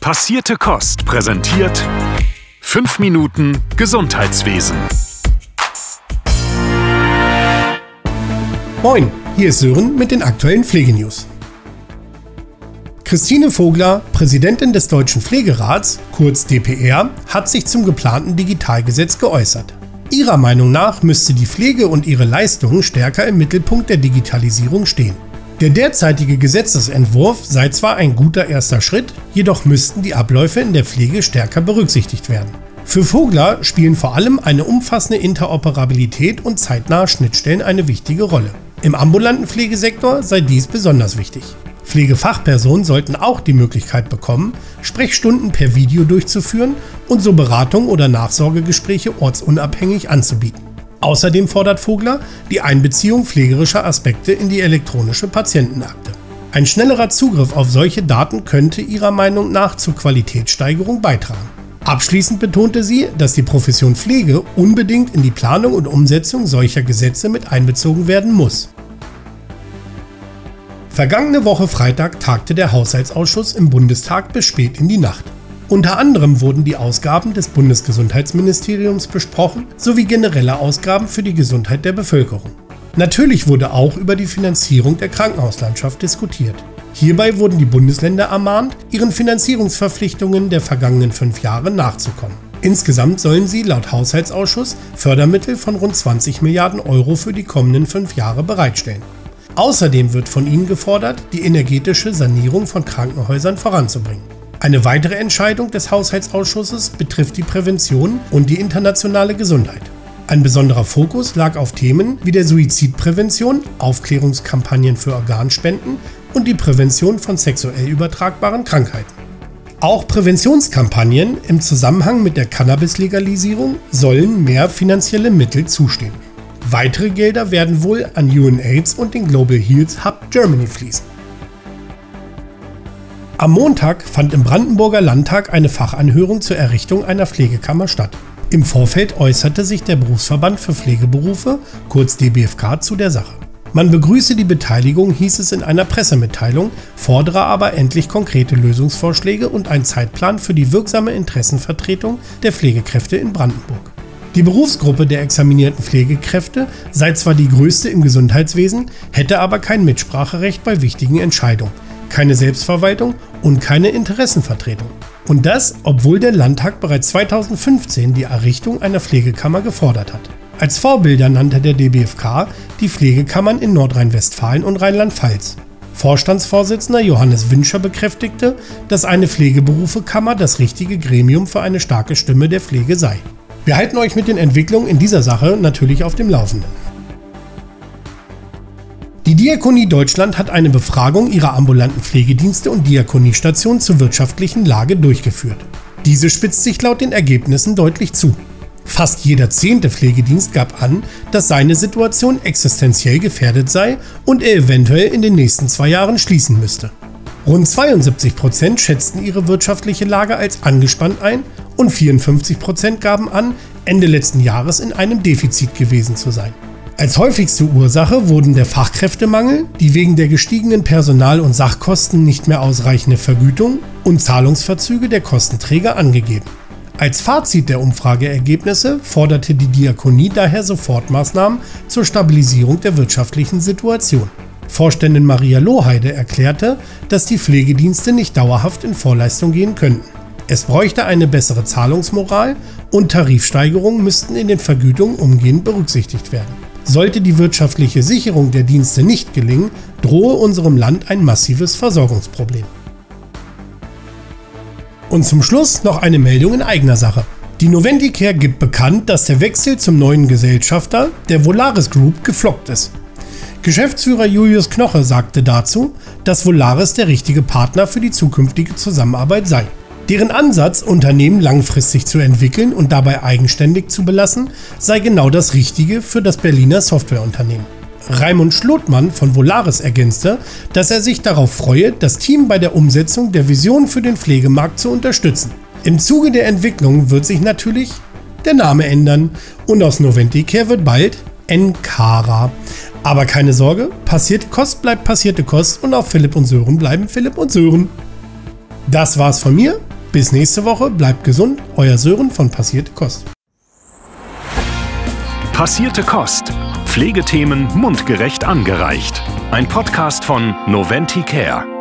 Passierte Kost präsentiert 5 Minuten Gesundheitswesen. Moin, hier ist Sören mit den aktuellen Pflegenews. Christine Vogler, Präsidentin des Deutschen Pflegerats, kurz DPR, hat sich zum geplanten Digitalgesetz geäußert. Ihrer Meinung nach müsste die Pflege und ihre Leistungen stärker im Mittelpunkt der Digitalisierung stehen. Der derzeitige Gesetzesentwurf sei zwar ein guter erster Schritt, jedoch müssten die Abläufe in der Pflege stärker berücksichtigt werden. Für Vogler spielen vor allem eine umfassende Interoperabilität und zeitnahe Schnittstellen eine wichtige Rolle. Im ambulanten Pflegesektor sei dies besonders wichtig. Pflegefachpersonen sollten auch die Möglichkeit bekommen, Sprechstunden per Video durchzuführen und so Beratung oder Nachsorgegespräche ortsunabhängig anzubieten. Außerdem fordert Vogler die Einbeziehung pflegerischer Aspekte in die elektronische Patientenakte. Ein schnellerer Zugriff auf solche Daten könnte ihrer Meinung nach zur Qualitätssteigerung beitragen. Abschließend betonte sie, dass die Profession Pflege unbedingt in die Planung und Umsetzung solcher Gesetze mit einbezogen werden muss. Vergangene Woche Freitag tagte der Haushaltsausschuss im Bundestag bis spät in die Nacht. Unter anderem wurden die Ausgaben des Bundesgesundheitsministeriums besprochen sowie generelle Ausgaben für die Gesundheit der Bevölkerung. Natürlich wurde auch über die Finanzierung der Krankenhauslandschaft diskutiert. Hierbei wurden die Bundesländer ermahnt, ihren Finanzierungsverpflichtungen der vergangenen fünf Jahre nachzukommen. Insgesamt sollen sie laut Haushaltsausschuss Fördermittel von rund 20 Milliarden Euro für die kommenden fünf Jahre bereitstellen. Außerdem wird von ihnen gefordert, die energetische Sanierung von Krankenhäusern voranzubringen. Eine weitere Entscheidung des Haushaltsausschusses betrifft die Prävention und die internationale Gesundheit. Ein besonderer Fokus lag auf Themen wie der Suizidprävention, Aufklärungskampagnen für Organspenden und die Prävention von sexuell übertragbaren Krankheiten. Auch Präventionskampagnen im Zusammenhang mit der Cannabis-Legalisierung sollen mehr finanzielle Mittel zustehen. Weitere Gelder werden wohl an UNAIDS und den Global Heals Hub Germany fließen. Am Montag fand im Brandenburger Landtag eine Fachanhörung zur Errichtung einer Pflegekammer statt. Im Vorfeld äußerte sich der Berufsverband für Pflegeberufe, kurz DBFK, zu der Sache. Man begrüße die Beteiligung, hieß es in einer Pressemitteilung, fordere aber endlich konkrete Lösungsvorschläge und einen Zeitplan für die wirksame Interessenvertretung der Pflegekräfte in Brandenburg. Die Berufsgruppe der examinierten Pflegekräfte sei zwar die größte im Gesundheitswesen, hätte aber kein Mitspracherecht bei wichtigen Entscheidungen, keine Selbstverwaltung und keine Interessenvertretung. Und das, obwohl der Landtag bereits 2015 die Errichtung einer Pflegekammer gefordert hat. Als Vorbilder nannte der DBFK die Pflegekammern in Nordrhein-Westfalen und Rheinland-Pfalz. Vorstandsvorsitzender Johannes Winscher bekräftigte, dass eine Pflegeberufekammer das richtige Gremium für eine starke Stimme der Pflege sei. Wir halten euch mit den Entwicklungen in dieser Sache natürlich auf dem Laufenden. Die Diakonie Deutschland hat eine Befragung ihrer ambulanten Pflegedienste und Diakoniestationen zur wirtschaftlichen Lage durchgeführt. Diese spitzt sich laut den Ergebnissen deutlich zu. Fast jeder zehnte Pflegedienst gab an, dass seine Situation existenziell gefährdet sei und er eventuell in den nächsten zwei Jahren schließen müsste. Rund 72 Prozent schätzten ihre wirtschaftliche Lage als angespannt ein und 54 Prozent gaben an, Ende letzten Jahres in einem Defizit gewesen zu sein. Als häufigste Ursache wurden der Fachkräftemangel, die wegen der gestiegenen Personal- und Sachkosten nicht mehr ausreichende Vergütung und Zahlungsverzüge der Kostenträger angegeben. Als Fazit der Umfrageergebnisse forderte die Diakonie daher Sofortmaßnahmen zur Stabilisierung der wirtschaftlichen Situation. Vorständin Maria Lohheide erklärte, dass die Pflegedienste nicht dauerhaft in Vorleistung gehen könnten. Es bräuchte eine bessere Zahlungsmoral und Tarifsteigerungen müssten in den Vergütungen umgehend berücksichtigt werden. Sollte die wirtschaftliche Sicherung der Dienste nicht gelingen, drohe unserem Land ein massives Versorgungsproblem. Und zum Schluss noch eine Meldung in eigener Sache. Die Novendicare gibt bekannt, dass der Wechsel zum neuen Gesellschafter, der Volaris Group, gefloppt ist. Geschäftsführer Julius Knoche sagte dazu, dass Volaris der richtige Partner für die zukünftige Zusammenarbeit sei. Deren Ansatz, Unternehmen langfristig zu entwickeln und dabei eigenständig zu belassen, sei genau das Richtige für das Berliner Softwareunternehmen. Raimund Schlotmann von Volaris ergänzte, dass er sich darauf freue, das Team bei der Umsetzung der Vision für den Pflegemarkt zu unterstützen. Im Zuge der Entwicklung wird sich natürlich der Name ändern und aus Noventicare wird bald Encara. Aber keine Sorge, passierte Kost bleibt passierte Kost und auch Philipp und Sören bleiben Philipp und Sören. Das war's von mir. Bis nächste Woche, bleibt gesund, euer Sören von Passierte Kost. Passierte Kost. Pflegethemen mundgerecht angereicht. Ein Podcast von Noventi Care.